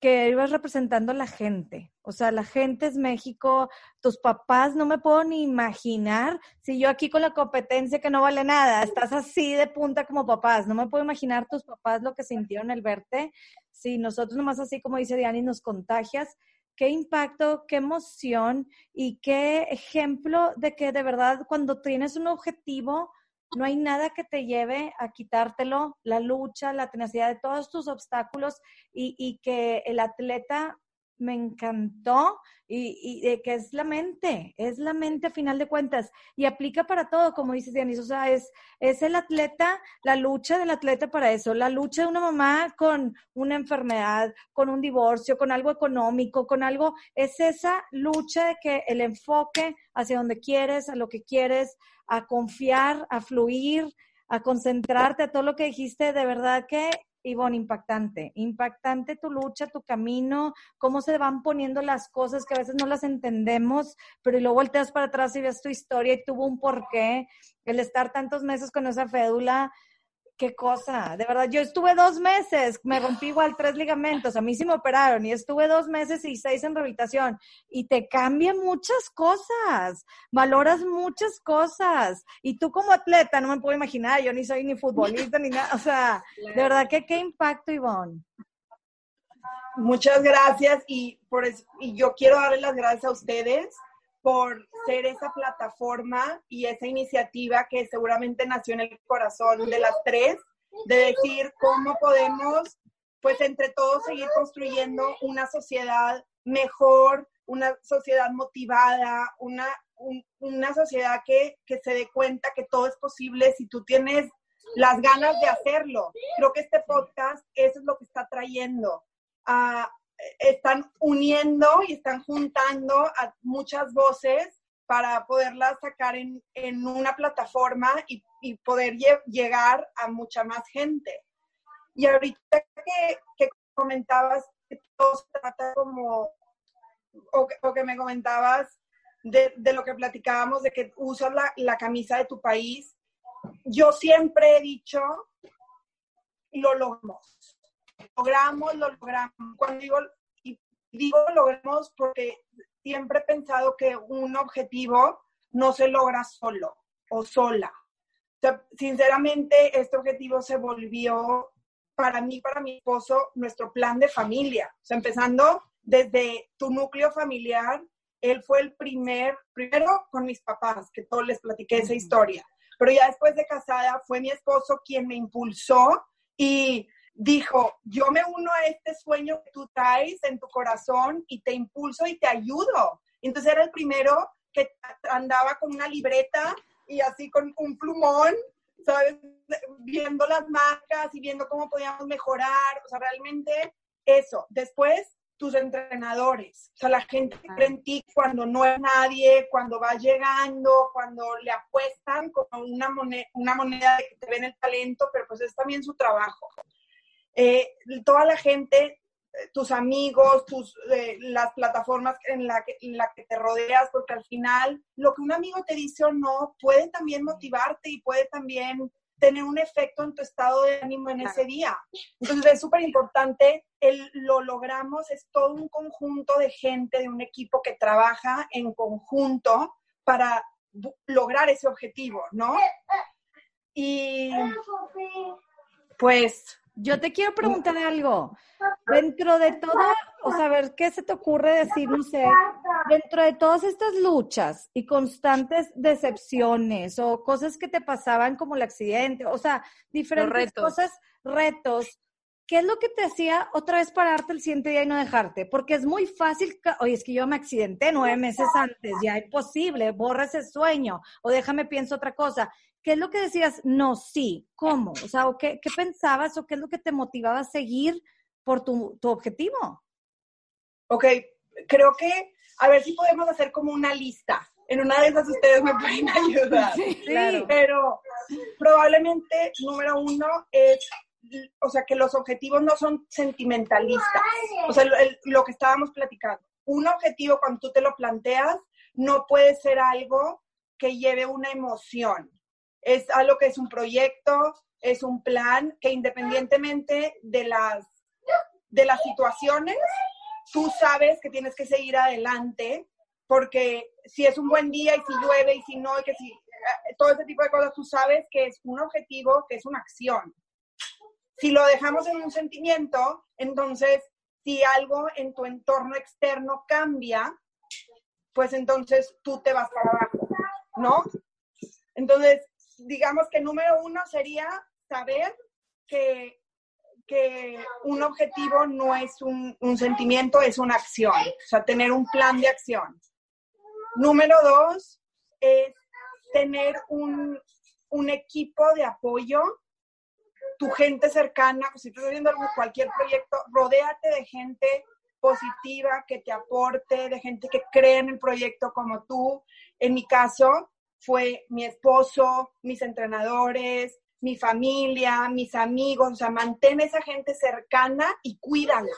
C: que ibas representando a la gente. O sea, la gente es México, tus papás, no me puedo ni imaginar. Si yo aquí con la competencia que no vale nada, estás así de punta como papás, no me puedo imaginar tus papás lo que sintieron el verte, si nosotros nomás así como dice Diani nos contagias, qué impacto, qué emoción y qué ejemplo de que de verdad cuando tienes un objetivo, no hay nada que te lleve a quitártelo, la lucha, la tenacidad de todos tus obstáculos y, que el atleta me encantó y, y que es la mente, es la mente a final de cuentas y aplica para todo, como dices Dianis, o sea, es, es el atleta, la lucha del atleta para eso, la lucha de una mamá con una enfermedad, con un divorcio, con algo económico, con algo, es esa lucha de que el enfoque hacia donde quieres, a lo que quieres, a confiar, a fluir, a concentrarte, a todo lo que dijiste, de verdad que Ivonne, impactante, impactante tu lucha, tu camino, cómo se van poniendo las cosas que a veces no las entendemos, pero y luego volteas para atrás y ves tu historia y tuvo un porqué, el estar tantos meses con esa fédula, qué cosa, de verdad, yo estuve dos meses, me rompí igual tres ligamentos, a mí sí me operaron y estuve dos meses y seis en rehabilitación. Y te cambia muchas cosas, valoras muchas cosas. Y tú como atleta, no me puedo imaginar, yo ni soy ni futbolista ni nada, o sea, de verdad que qué impacto, Ivonne.
B: Muchas gracias y, por y yo quiero darle las gracias a ustedes por ser esa plataforma y esa iniciativa que seguramente nació en el corazón de las tres, de decir cómo podemos, pues entre todos, seguir construyendo una sociedad mejor, una sociedad motivada, una, una sociedad que, que se dé cuenta que todo es posible si tú tienes las ganas de hacerlo. Creo que este podcast eso es lo que está trayendo a, están uniendo y están juntando a muchas voces para poderlas sacar en, en una plataforma y, y poder llegar a mucha más gente. Y ahorita que, que comentabas que todo se trata como, o que, o que me comentabas de, de, lo que platicábamos, de que usas la, la camisa de tu país, yo siempre he dicho, lo logramos logramos, lo logramos. Cuando digo, y digo logramos porque siempre he pensado que un objetivo no se logra solo o sola. sinceramente, este objetivo se volvió para mí, para mi esposo, nuestro plan de familia. O sea, empezando desde tu núcleo familiar, él fue el primer, primero con mis papás, que todos les platiqué esa historia, pero ya después de casada fue mi esposo quien me impulsó y dijo, yo me uno a este sueño que tú traes en tu corazón y te impulso y te ayudo. Entonces era el primero que andaba con una libreta y así con un plumón, ¿sabes? Viendo las marcas y viendo cómo podíamos mejorar. O sea, realmente eso. Después, tus entrenadores. O sea, la gente que cree en ti cuando no es nadie, cuando va llegando, cuando le apuestan como una moneda, una moneda de que te ven el talento, pero pues es también su trabajo. Eh, toda la gente, tus amigos, tus, eh, las plataformas en la, que, en la que te rodeas, porque al final lo que un amigo te dice o no puede también motivarte y puede también tener un efecto en tu estado de ánimo en ese día. Entonces es súper importante, lo logramos, es todo un conjunto de gente, de un equipo que trabaja en conjunto para lograr ese objetivo, ¿no? Y pues
C: yo te quiero preguntar algo. Dentro de todo, o saber ¿qué se te ocurre decir? No sé, dentro de todas estas luchas y constantes decepciones o cosas que te pasaban como el accidente, o sea, diferentes cosas, retos, ¿qué es lo que te hacía otra vez pararte el siguiente día y no dejarte? Porque es muy fácil, oye, es que yo me accidenté nueve meses antes, ya es posible, borra ese sueño o déjame pienso otra cosa. ¿Qué es lo que decías? No, sí, ¿cómo? O sea, qué, qué, pensabas o qué es lo que te motivaba a seguir por tu, tu, objetivo?
B: Ok, creo que a ver si podemos hacer como una lista. En una de esas ustedes me pueden ayudar. Sí, claro. Pero probablemente, número uno, es, o sea, que los objetivos no son sentimentalistas. O sea, lo, lo que estábamos platicando. Un objetivo, cuando tú te lo planteas, no puede ser algo que lleve una emoción es algo que es un proyecto, es un plan que independientemente de las, de las situaciones, tú sabes que tienes que seguir adelante, porque si es un buen día y si llueve y si no, y que si eh, todo ese tipo de cosas, tú sabes que es un objetivo, que es una acción. Si lo dejamos en un sentimiento, entonces si algo en tu entorno externo cambia, pues entonces tú te vas para abajo, ¿no? Entonces, digamos que número uno sería saber que, que un objetivo no es un, un, sentimiento, es una acción, o sea, tener un plan de acción. Número dos es tener un, un equipo de apoyo, tu gente cercana, si estás viendo cualquier proyecto, rodéate de gente positiva que te aporte, de gente que cree en el proyecto como tú. En mi caso, fue mi esposo, mis entrenadores, mi familia, mis amigos, o sea, mantén esa gente cercana y cuídala,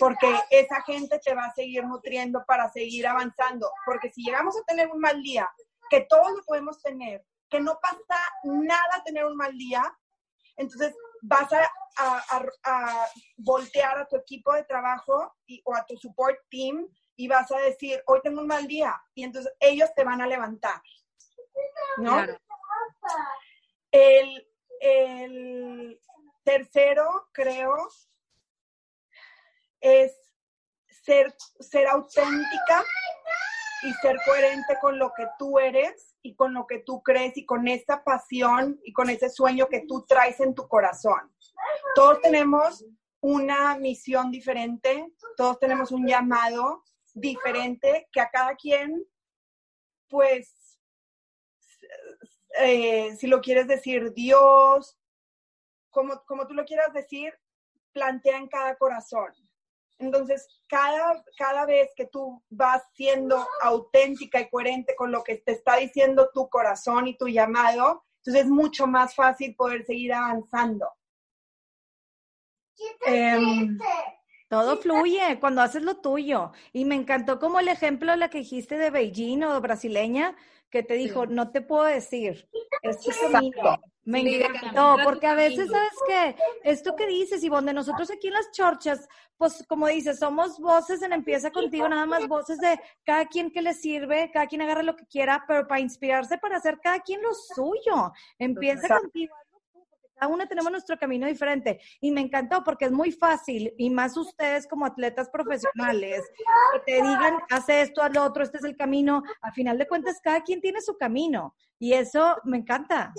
B: porque esa gente te va a seguir nutriendo para seguir avanzando, porque si llegamos a tener un mal día, que todos lo podemos tener, que no pasa nada tener un mal día, entonces vas a, a, voltear a tu equipo de trabajo y, o a tu support team y vas a decir, hoy tengo un mal día, y entonces ellos te van a levantar. ¿No? El, tercero, creo, es ser, ser auténtica y ser coherente con lo que tú eres y con lo que tú crees y con esa pasión y con ese sueño que tú traes en tu corazón. Todos tenemos una misión diferente, todos tenemos un llamado diferente que a cada quien, pues, eh, si lo quieres decir Dios, como, como tú lo quieras decir, plantea en cada corazón. Entonces, cada, cada vez que tú vas siendo auténtica y coherente con lo que te está diciendo tu corazón y tu llamado, entonces es mucho más fácil poder seguir avanzando.
C: Em, todo fluye cuando haces lo tuyo. Y me encantó como el ejemplo la que dijiste de Beijing o brasileña, que te dijo, no te puedo decir, camino. Me encantó, porque a veces, ¿sabes qué? Esto que dices, y donde nosotros aquí en las chorchas, pues como dices, somos voces en Empieza Contigo, nada más voces de cada quien que le sirve, cada quien agarra lo que quiera, pero para inspirarse, para hacer cada quien lo suyo. Empieza contigo, cada una tenemos nuestro camino diferente y me encantó porque es muy fácil y más ustedes como atletas profesionales que te digan, hace esto, haz lo otro, este es el camino. A final de cuentas, cada quien tiene su camino y eso me encanta.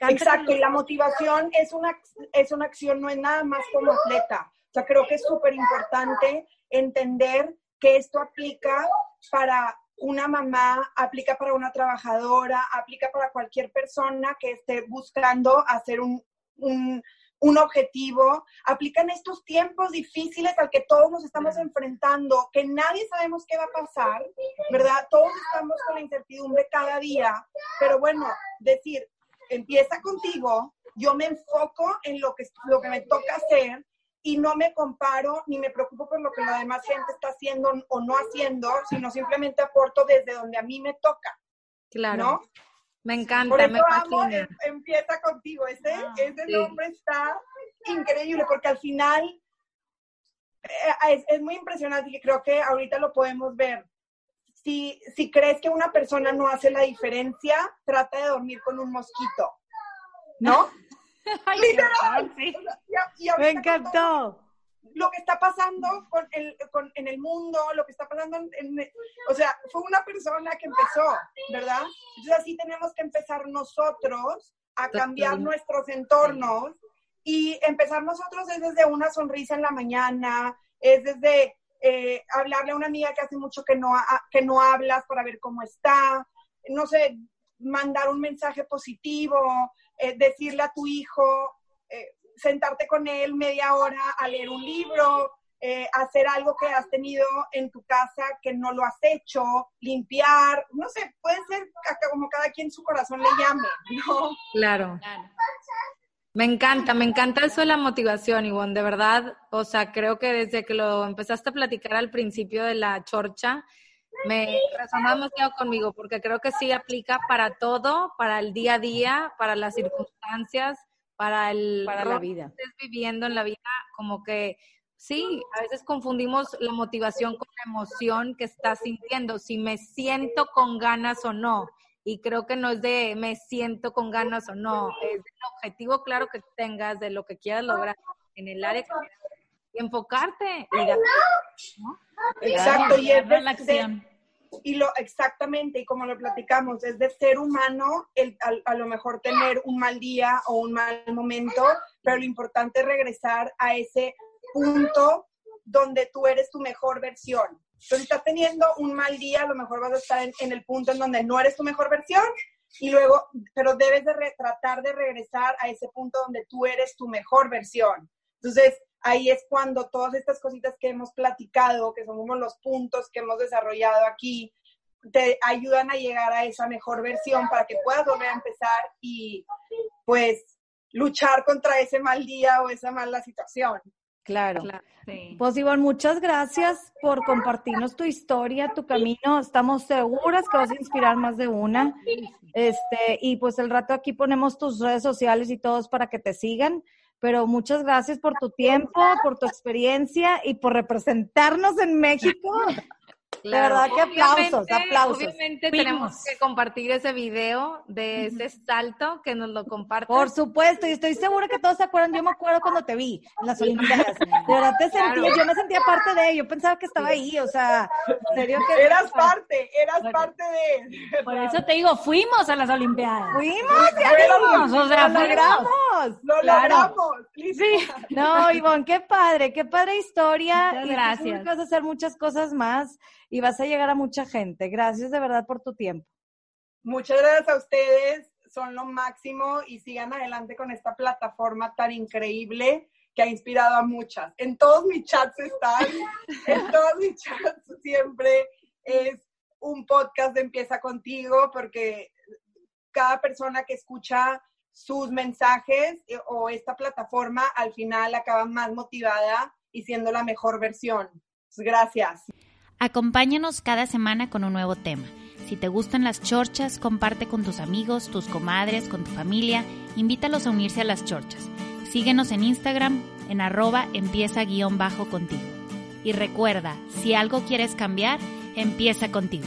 B: Exacto, y la motivación es una, es una acción, no es nada más como atleta. O sea, creo que es súper importante entender que esto aplica para una mamá, aplica para una trabajadora, aplica para cualquier persona que esté buscando hacer un, un, objetivo, aplican estos tiempos difíciles al que todos nos estamos enfrentando, que nadie sabemos qué va a pasar, ¿verdad? Todos estamos con la incertidumbre cada día, pero bueno, decir, empieza contigo, yo me enfoco en lo que, lo que me toca hacer y no me comparo ni me preocupo por lo que la demás gente está haciendo o no haciendo, sino simplemente aporto desde donde a mí me toca. Claro. ¿no?
D: Me encanta,
B: Por eso
D: me
B: amo,
D: fascina.
B: em- empieza contigo. Ese,
C: Ah,
B: ese
D: sí.
B: nombre está increíble porque al final eh, es, es muy impresionante y creo que ahorita lo podemos ver. Si, si crees que una persona no hace la diferencia, trata de dormir con un mosquito. ¿No?
C: Ay,
B: Literal.
C: sí.
B: Y a- y ahorita
C: Me encantó.
B: Lo que está pasando con el, con- en el mundo, lo que está pasando en, en- O sea, fue una persona que empezó, ¿verdad? Entonces así tenemos que empezar nosotros a cambiar nuestros entornos y empezar nosotros es desde una sonrisa en la mañana, es desde eh, hablarle a una amiga que hace mucho que no, ha- que no hablas para ver cómo está, no sé, mandar un mensaje positivo, eh, decirle a tu hijo, sentarte con él media hora a leer un libro, eh, hacer algo que has tenido en tu casa que no lo has hecho, limpiar, no sé, puede ser como cada quien su corazón le llame, ¿no?
D: Claro. Me encanta, me encanta eso de la motivación, Ivonne, de verdad. O sea, creo que desde que lo empezaste a platicar al principio de la chorcha, me resonó demasiado conmigo, porque creo que sí aplica para todo, para el día a día, para las circunstancias, para el
C: Para la vida.
D: que estés viviendo en la vida, como que sí, a veces confundimos la motivación con la emoción que estás sintiendo, si me siento con ganas o no. Y creo que no es de me siento con ganas o no, es del objetivo claro que tengas, de lo que quieras lograr en el área que quieras, y enfocarte y
B: Exacto, y es de-. Y lo exactamente, y como lo platicamos, es de ser humano el, a, lo mejor tener un mal día o un mal momento, pero lo importante es regresar a ese punto donde tú eres tu mejor versión. Entonces, estás teniendo un mal día, a lo mejor vas a estar en, en el punto en donde no eres tu mejor versión, y luego, pero debes de re- tratar de regresar a ese punto donde tú eres tu mejor versión. Entonces, ahí es cuando todas estas cositas que hemos platicado, que son como los puntos que hemos desarrollado aquí, te ayudan a llegar a esa mejor versión para que puedas volver a empezar y pues luchar contra ese mal día o esa mala situación.
C: Claro.
D: Claro.
C: Pues Ivonne, muchas gracias por compartirnos tu historia, tu camino. Estamos seguras que vas a inspirar más de una. Este, y pues el rato aquí ponemos tus redes sociales y todos para que te sigan. Pero muchas gracias por tu tiempo, por tu experiencia y por representarnos en México. De verdad que aplausos,
D: Obviamente-
C: aplausos.
D: Obviamente tenemos que compartir ese video de ese salto que nos lo compartas.
C: Por supuesto, y estoy segura que todos se acuerdan. Yo me acuerdo cuando te vi en las Olimpiadas. De verdad te
D: Claro.
C: yo me sentía parte de, yo pensaba que estaba ahí, o sea, en serio que.
B: Eras parte, eras parte de...
E: Por eso te digo, fuimos a las Olimpiadas.
C: Fuimos, ya
E: Fuimos, o sea,
C: lo logramos.
B: Lo
E: Claro.
B: logramos. Listo.
C: No, Ivonne, qué padre, qué padre historia.
E: Muchas
C: y estoy
E: gracias.
C: vas a hacer muchas cosas más y vas a llegar a mucha gente. Gracias de verdad por tu tiempo.
B: Muchas gracias a ustedes, son lo máximo y sigan adelante con esta plataforma tan increíble que ha inspirado a muchas. En todos mis chats están, en todos mis chats siempre es un podcast de Empieza contigo porque cada persona que escucha sus mensajes o esta plataforma al final acaba más motivada y siendo la mejor versión. Gracias.
A: Acompáñanos cada semana con un nuevo tema. Si te gustan las chorchas, comparte con tus amigos, tus comadres, con tu familia, invítalos a unirse a las chorchas. Síguenos en Instagram en arroba empieza guion bajo contigo. Y recuerda, si algo quieres cambiar, empieza contigo.